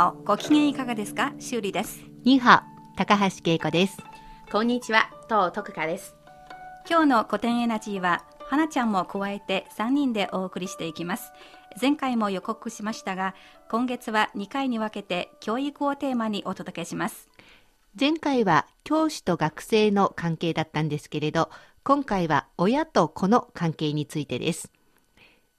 に好、ご機嫌いかがですか？修理です。ニーハオ、高橋恵子です。こんにちは、東徳香です。今日の古典エナジーは、花ちゃんも加えて3人でお送りしていきます。前回も予告しましたが、今月は2回に分けて教育をテーマにお届けします。前回は教師と学生の関係だったんですけれど、今回は親と子の関係についてです。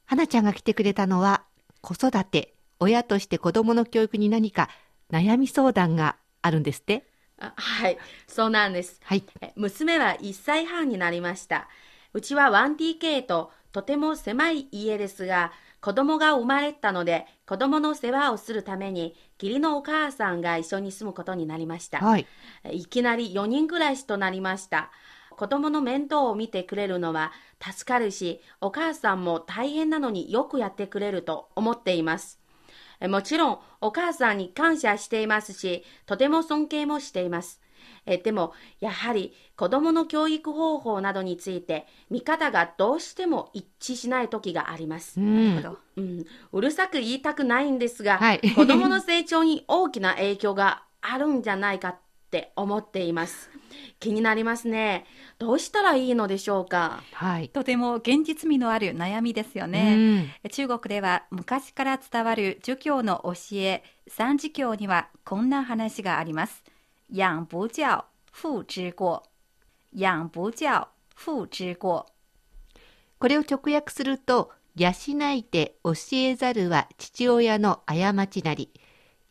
花ちゃんが来てくれたのは、子育て、親として子供の教育に何か悩み相談があるんですって？あはい、そうなんです。はい。え娘は1歳半になりました。うちは 1DK ととても狭い家ですが、子供が生まれたので、子供の世話をするために、義理のお母さんが一緒に住むことになりました。はい。いきなり4人暮らしとなりました。子供の面倒を見てくれるのは助かるし、お母さんも大変なのによくやってくれると思っています。えもちろんお母さんに感謝していますし、とても尊敬もしています。えでも、やはり子供の教育方法などについて見方がどうしても一致しない時がありますう。ん。うん、うるさく言いたくないんですが、はい 子供の成長に大きな影響があるんじゃないかって思っています。気になりますね。どうしたらいいのでしょうか？はい。とても現実味のある悩みですよね。中国では昔から伝わる儒教の教え、三字教にはこんな話があります。養不教、父之過。養不教、父之過。これを直訳すると、養いて教えざるは父親の過ちなり。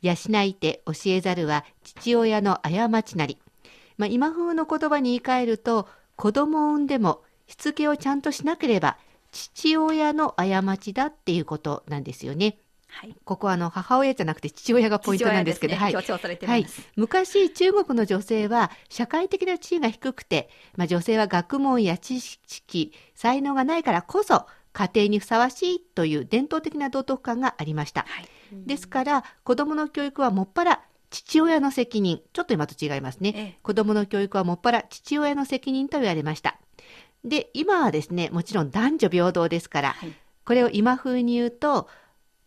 養いて教えざるは父親の過ちなり。まあ、今風の言葉に言い換えると、子供を産んでもしつけをちゃんとしなければ父親の過ちだっていうことなんですよね。はい。ここはあの母親じゃなくて父親がポイントなんですけど、はい。昔中国の女性は社会的な地位が低くて、まあ、女性は学問や知識才能がないからこそ家庭にふさわしいという伝統的な道徳観がありました、はい。ですから子どもの教育はもっぱら父親の責任。ちょっと今と違いますね、ええ。子どもの教育はもっぱら父親の責任と言われました。で今はですねもちろん男女平等ですから、はい。これを今風に言うと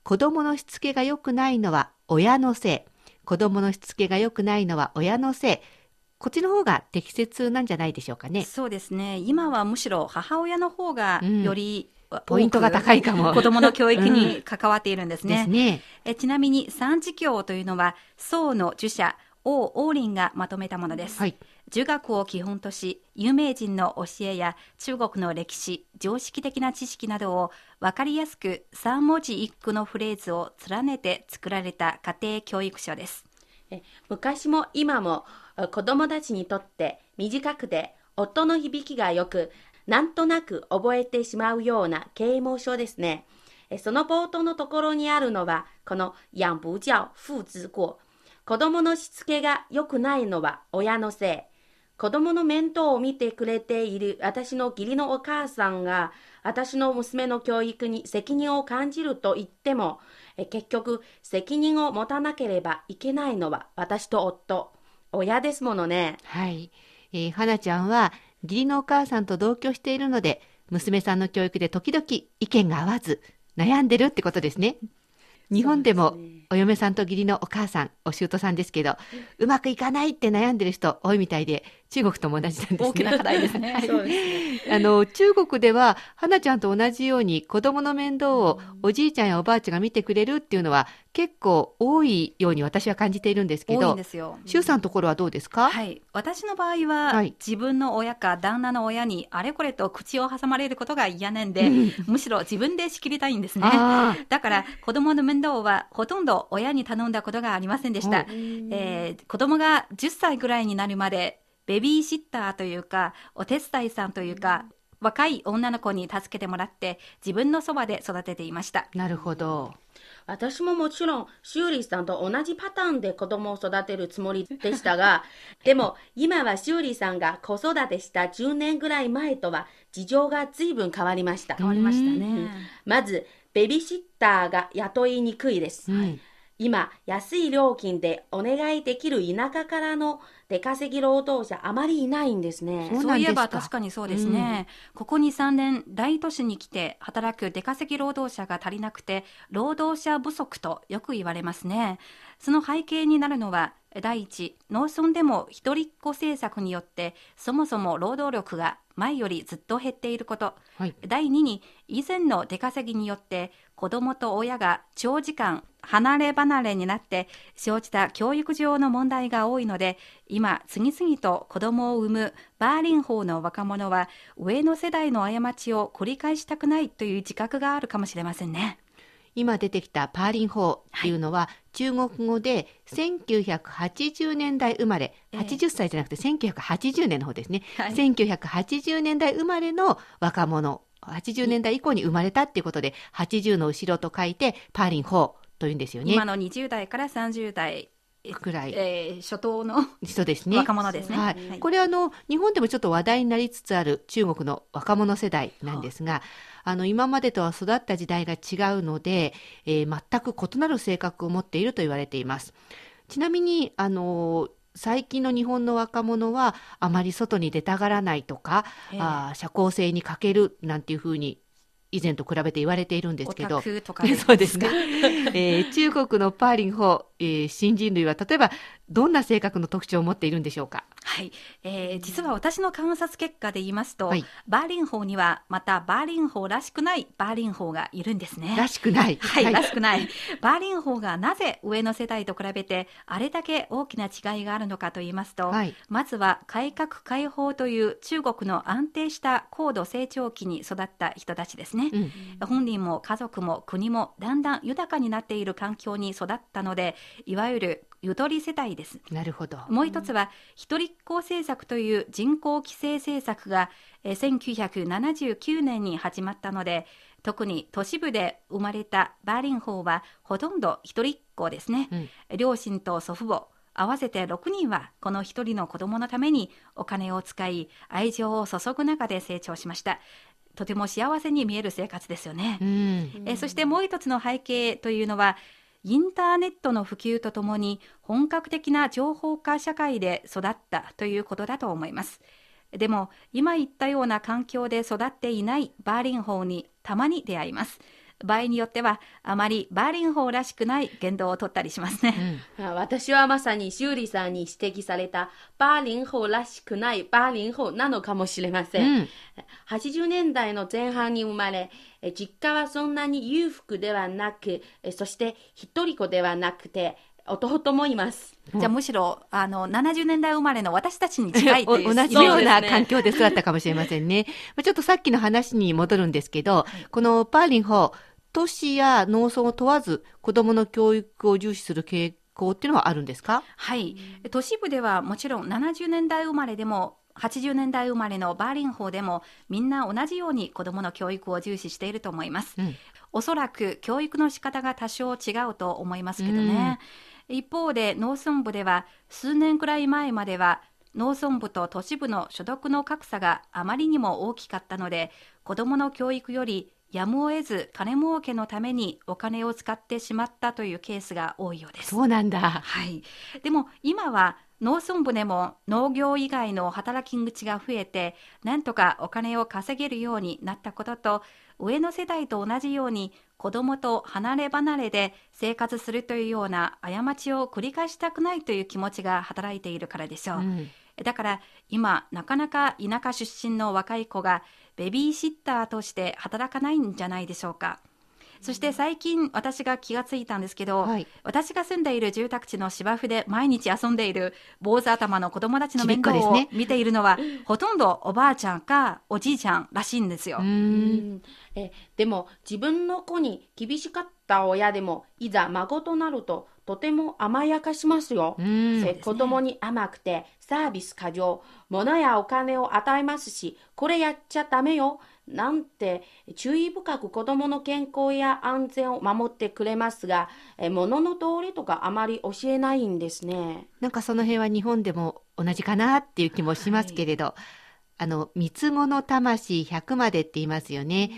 子供のしつけが良くないのは親のせい。子供のしつけが良くないのは親のせい。こっちの方が適切なんじゃないでしょうかね。そうですね。今はむしろ母親の方がうん。より、ポイントが高いかも。子供の教育に関わっているんですね。ですね。えちなみに三字教というのは宋の儒者王王林がまとめたものです、はい。儒学を基本とし有名人の教えや中国の歴史常識的な知識などを分かりやすく三文字一句のフレーズを連ねて作られた家庭教育書です。え昔も今もえ子供たちにとって短くて音の響きがよくなんとなく覚えてしまうような啓蒙書ですね。その冒頭のところにあるのはこの養不教父之過子供のしつけが良くないのは親のせい。子供の面倒を見てくれている私の義理のお母さんが私の娘の教育に責任を感じると言っても結局責任を持たなければいけないのは私と夫。親ですものね。はい、えー、花ちゃんは義理のお母さんと同居しているので娘さんの教育で時々意見が合わず悩んでるってことですね日本でもお嫁さんと義理のお母さん、お姑さんですけど、うまくいかないって悩んでる人多いみたいで、中国とも同じなんですね。大きな課題ですね。そうですね。あの、中国では、花ちゃんと同じように子供の面倒をおじいちゃんやおばあちゃんが見てくれるっていうのは結構多いように私は感じているんですけど多いんで、すよ。周さんのところはどうですか、はい、私の場合は、はい自分の親か旦那の親にあれこれと口を挟まれることが嫌なんで、むしろ自分で仕切りたいんですね。あだから子供の面倒はほとんど親に頼んだことがありませんでした。えー子供が10歳ぐらいになるまでベビーシッターというかお手伝いさんというか、若い女の子に助けてもらって自分のそばで育てていました。なるほど。私ももちろん、シューリーさんと同じパターンで子供を育てるつもりでしたが、でも今はシューリーさんが子育てした10年ぐらい前とは事情が随分変わりました。変わりましたね。まず、ベビーシッターが雇いにくいです。うん今、安い料金でお願いできる田舎からの出稼ぎ労働者あまりいないんですね。そういえば確かにそうですね、ここ2、3年、大都市に来て働く出稼ぎ労働者が足りなくて、労働者不足とよく言われますね。その背景になるのは、第一、農村でも一人っ子政策によって、そもそも労働力が前よりずっと減っていること。はい。第2に、以前の出稼ぎによって、子供と親が長時間離れ離れになって生じた教育上の問題が多いので、今、次々と子供を産むバーリン法の若者は、上の世代の過ちを繰り返したくないという自覚があるかもしれませんね。今出てきたパーリン法っていうのは、中国語で1980年代生まれ、ええ80歳じゃなくて1980年の方ですね。はい1980年代生まれの若者、80年代以降に生まれたっていうことで、80の後ろと書いてパーリン法というんですよね今。の20代から30代、くらいえー初頭の人ですね。若者ですね。はい、これあの日本でもちょっと話題になりつつある中国の若者世代なんですが、あの今までとは育った時代が違うので、えー全く異なる性格を持っていると言われています。ちなみにあの最近の日本の若者はあまり外に出たがらないとか、ええあー社交性に欠けるなんていうふうに以前と比べて言われているんですオけど そうですか、えー中国のパーリン法、えー新人類は例えばどんな性格の特徴を持っているんでしょうか？はい、えー実は私の観察結果で言いますと、はいバーリン法にはまたバーリン法らしくないバーリン法がいるんですね。らしくない。はい、らしくない。バーリン法がなぜ上の世代と比べてあれだけ大きな違いがあるのかと言いますと、はいまずは改革開放という中国の安定した高度成長期に育った人たちですね。うん本人も家族も国もだんだん豊かになっている環境に育ったので、いわゆるゆとり世代です。なるほど。もう一つは、一人っ子政策という人口規制政策がえー1979年に始まったので、特に都市部で生まれたバーリン法はほとんど一人っ子ですね。両親と祖父母、合わせて6人はこの一人の子供のためにお金を使い、愛情を注ぐ中で成長しました。とても幸せに見える生活ですよね。うん。えーそしてもう一つの背景というのはインターネットの普及とともに本格的な情報化社会で育ったということだと思います。でも今言ったような環境で育っていないバーリン法にたまに出会います。場合によってはあまりバーリン法らしくない言動を取ったりしますね、うん。あ私はまさに修理さんに指摘されたバーリン法らしくないバーリン法なのかもしれません。うん。80年代の前半に生まれ、え実家はそんなに裕福ではなく、えそして一人子ではなくて、弟もいます。じゃあむしろあの70年代生まれの私たちに近い同じ。ような環境で育ったかもしれませんね。まあちょっとさっきの話に戻るんですけど、このパーリン法、都市や農村を問わず子供の教育を重視する傾向っていうのはあるんですか？はい、都市部ではもちろん70年代生まれでも80年代生まれのバーリン法でもみんな同じように子どもの教育を重視していると思います、うん。おそらく教育の仕方が多少違うと思いますけどね、一方で農村部では数年くらい前までは農村部と都市部の所得の格差があまりにも大きかったので子どもの教育よりやむを得ず金儲けのためにお金を使ってしまったというケースが多いようですそうなんだ。はい、でも今は農村部でも農業以外の働き口が増えてなんとかお金を稼げるようになったことと上の世代と同じように子供と離れ離れで生活するというような過ちを繰り返したくないという気持ちが働いているからでしょう。うんだから今なかなか田舎出身の若い子がベビーシッターとして働かないんじゃないでしょうか。そして最近私が気がついたんですけど、はい。私が住んでいる住宅地の芝生で毎日遊んでいる坊主頭の子供たちの面倒を見ているのは、ほとんどおばあちゃんかおじいちゃんらしいんですよ。ううん。んえでも自分の子に厳しかった親でもいざ孫となるととても甘やかしますよ。うん。え子供に甘くてサービス過剰物やお金を与えますしこれやっちゃダメよなんて注意深く子供の健康や安全を守ってくれますがえ物の道理とかあまり教えないんですね。なんかその辺は日本でも同じかなっていう気もしますけれど、あの三つ子の魂100までって言いますよね。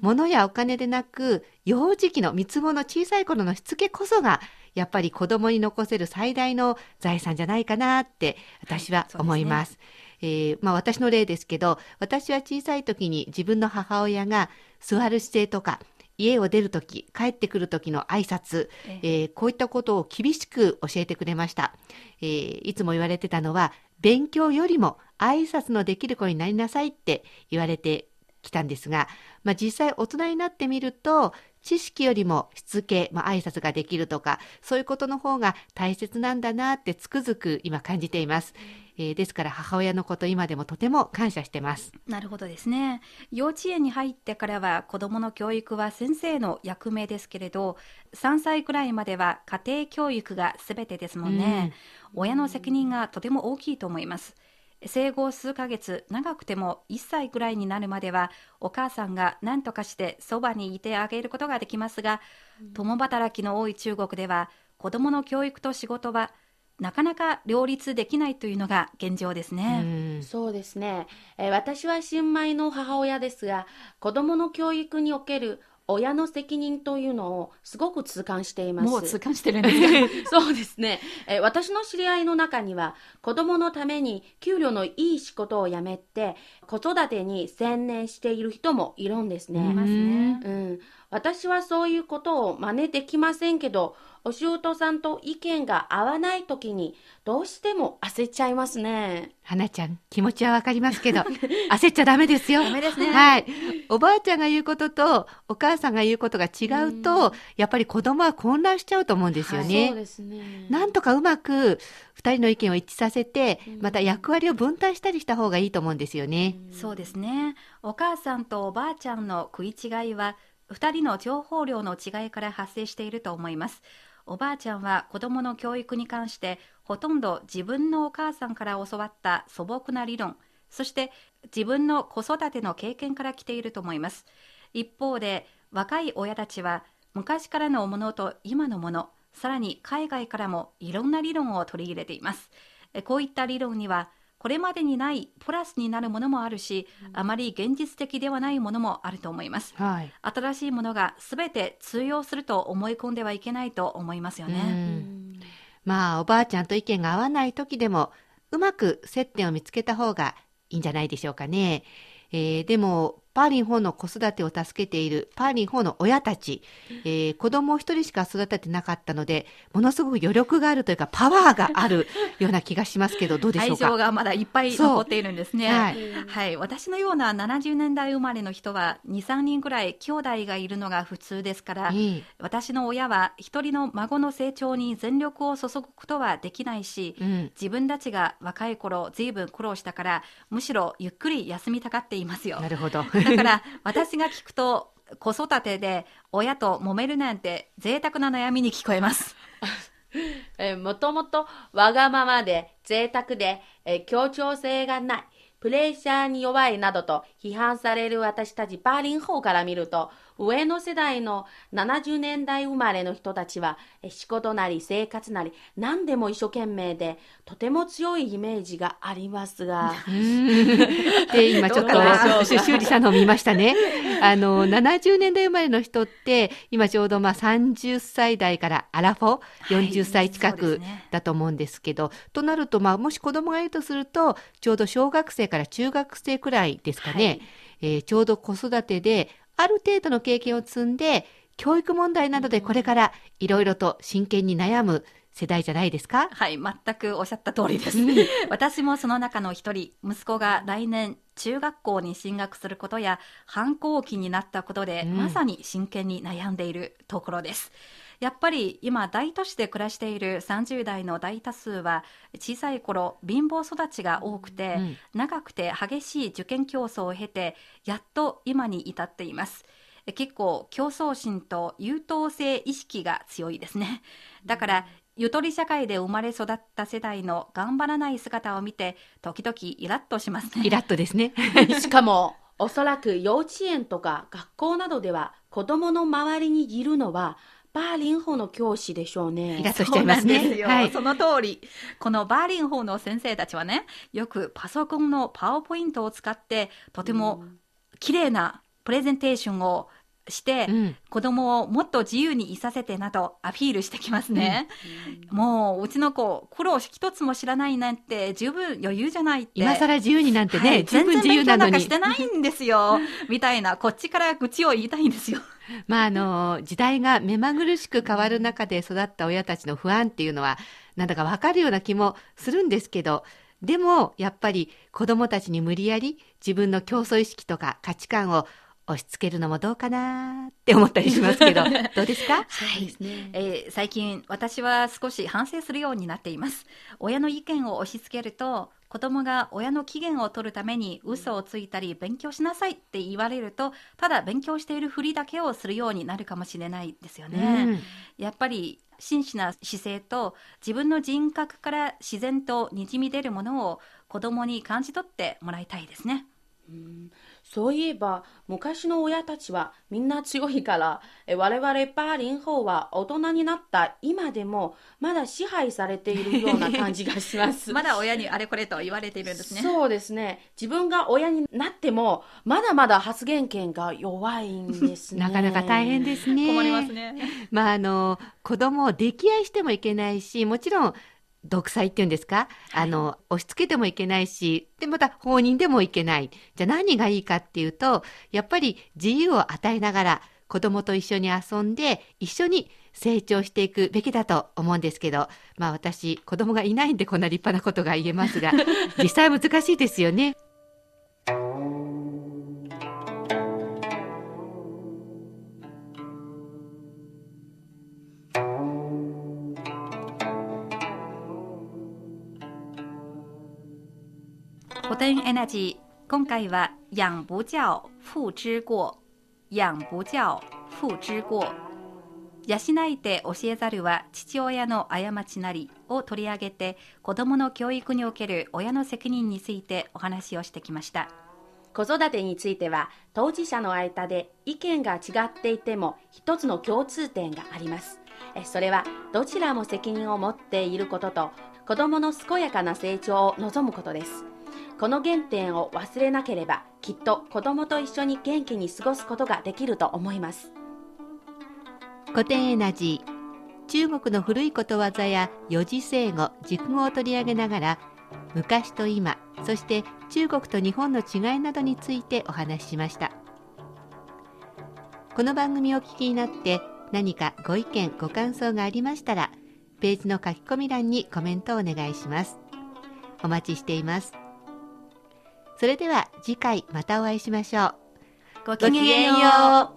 物やお金でなく幼児期の三つ子の小さい頃のしつけこそがやっぱり子供に残せる最大の財産じゃないかなって私は思います。えーまあ、私の例ですけど私は小さい時に自分の母親が座る姿勢とか家を出る時帰ってくる時の挨拶、ええ。ーこういったことを厳しく教えてくれました、えーいつも言われてたのは勉強よりも挨拶のできる子になりなさいって言われてきたんですが、まあ、実際大人になってみると知識よりもしつけ、まあ、挨拶ができるとかそういうことの方が大切なんだなってつくづく今感じています、えーですから母親のこと今でもとても感謝してますなるほどですね。幼稚園に入ってからは子どもの教育は先生の役目ですけれど、3歳くらいまでは家庭教育が全てですもんね。親の責任がとても大きいと思います。生後数ヶ月、長くても1歳ぐらいになるまでは、お母さんが何とかしてそばにいてあげることができますが、共働きの多い中国では、子どもの教育と仕事はなかなか両立できないというのが現状ですうね。ん。そうですね、えー私は新米の母親ですが子供の教育における親の責任というのをすごく痛感しています。もう痛感してるんですか？そうですね、えー私の知り合いの中には子供のために給料のいい仕事を辞めて子育てに専念している人もいるんですね。いますね。うん、私はそういうことを真似できませんけど、お仕事さんと意見が合わないときに、どうしても焦っちゃいますね。花ちゃん気持ちはわかりますけど 焦っちゃダメですよ。ダメですね。はい。おばあちゃんが言うこととお母さんが言うことが違うとやっぱり子供は混乱しちゃうと思うんですよね、そうですね。なんとかうまく二人の意見を一致させてまた役割を分担したりした方がいいと思うんですよね、そうですね。お母さんとおばあちゃんの食い違いは、二人の情報量の違いから発生していると思います。おばあちゃんは子供の教育に関して、ほとんど自分のお母さんから教わった素朴な理論、そして自分の子育ての経験から来ていると思います。一方で、若い親たちは、昔からのものと今のもの、さらに海外からもいろんな理論を取り入れています。こういった理論には、これまでにないプラスになるものもあるし、あまり現実的ではないものもあると思います。はい、新しいものが全て通用すると思い込んではいけないと思いますようね。ん。まあおばあちゃんと意見が合わない時でもうまく接点を見つけた方がいいんじゃないでしょうかね、えーでもパーリン4の子育てを助けているパーリン4の親たち、えー子供を一人しか育ててなかったのでものすごく余力があるというかパワーがある ような気がしますけどどうでしょ愛うか？情がまだいっぱい残っているんですね。ははい。い、私のような70年代生まれの人は2、3人くらい兄弟がいるのが普通ですから、ええ。私の親は一人の孫の成長に全力を注ぐことはできないし、うん。自分たちが若い頃ずいぶん苦労したからむしろゆっくり休みたがっていますよ。なるほどだから私が聞くと子育てで親と揉めるなんて贅沢な悩みに聞こえます。えーもともとわがままで贅沢で、えー協調性がない、プレッシャーに弱いなどと批判される私たちバーリン法から見ると、上の世代の70年代生まれの人たちは、えー仕事なり生活なり何でも一生懸命で、とても強いイメージがありますが、で今ちょっと修理さんのを見ましたね。あの70年代生まれの人って今ちょうどまあ30歳代からアラフォはい40歳近くだと思うんですけど、となるとまあもし子供がいるとするとちょうど小学生から中学生くらいですかね。えーちょうど子育てである程度の経験を積んで、教育問題などでこれからいろいろと真剣に悩む世代じゃないですか？はい、全くおっしゃった通りです。私もその中の一人、息子が来年中学校に進学することや反抗期になったことで、うんまさに真剣に悩んでいるところです。やっぱり今大都市で暮らしている30代の大多数は小さい頃貧乏育ちが多くて、うん長くて激しい受験競争を経てやっと今に至っています。え結構競争心と優等生意識が強いですね。だからゆとり社会で生まれ育った世代の頑張らない姿を見て時々イラッとしますね。イラッとですね。しかも、おそらく幼稚園とか学校などでは子供の周りにいるのはバーリン法の教師でしょうね。イラッとしちゃいますねそはいその通り。このバーリン法の先生たちはね、よくパソコンのパワーポイントを使って、とても綺麗なプレゼンテーションをして、うん子供をもっと自由にいさせてなどアピールしてきますね。もう、うちの子、苦労一つも知らないなんて十分余裕じゃないって。今更自由になんてね、はい十分自由なのに全然勉強なんかし。てないんですよ。みたいな、こっちから愚痴を言いたいんですよ。まああの、時代が目まぐるしく変わる中で育った親たちの不安っていうのは、なんだかわかるような気もするんですけど、でも、やっぱり子供たちに無理やり自分の競争意識とか価値観を押し付けるのもどうかなって思ったりしますけど、どうですか？はい、えー最近私は少し反省するようになっています。親の意見を押し付けると子供が親の機嫌を取るために嘘をついたり勉強しなさいって言われるとただ勉強しているふりだけをするようになるかもしれないですよね、うん。やっぱり真摯な姿勢と自分の人格から自然とにじみ出るものを子供に感じ取ってもらいたいですねそういえば、昔の親たちはみんな強いから、え我々バーリン法は大人になった今でも、まだ支配されているような感じがします。まだ親にあれこれと言われているんですねそうですね。自分が親になっても、まだまだ発言権が弱いんですね。なかなか大変ですね。困りますねまああの子供を溺愛してもいけないしもちろん独裁っていうんですか、あの押し付けてもいけないしでまた放任でもいけない。じゃあ何がいいかっていうとやっぱり自由を与えながら子供と一緒に遊んで一緒に成長していくべきだと思うんですけどまあ私子供がいないんでこんな立派なことが言えますが 実際難しいですよね。エナジー今回は養不教父之過養不教父之過養いて教えざるは父親の過ちなりを取り上げて子どもの教育における親の責任についてお話をしてきました。子育てについては当事者の間で意見が違っていても一つの共通点があります。それはどちらも責任を持っていることと子どもの健やかな成長を望むことです。この原点を忘れなければきっと子どもと一緒に元気に過ごすことができると思います。古典エナジー中国の古いことわざや四字成語熟語を取り上げながら昔と今そして中国と日本の違いなどについてお話ししました。この番組をお聞きになって何かご意見ご感想がありましたらページの書き込み欄にコメントをお願いします。お待ちしています。それでは次回またお会いしましょう。ごきげんよう。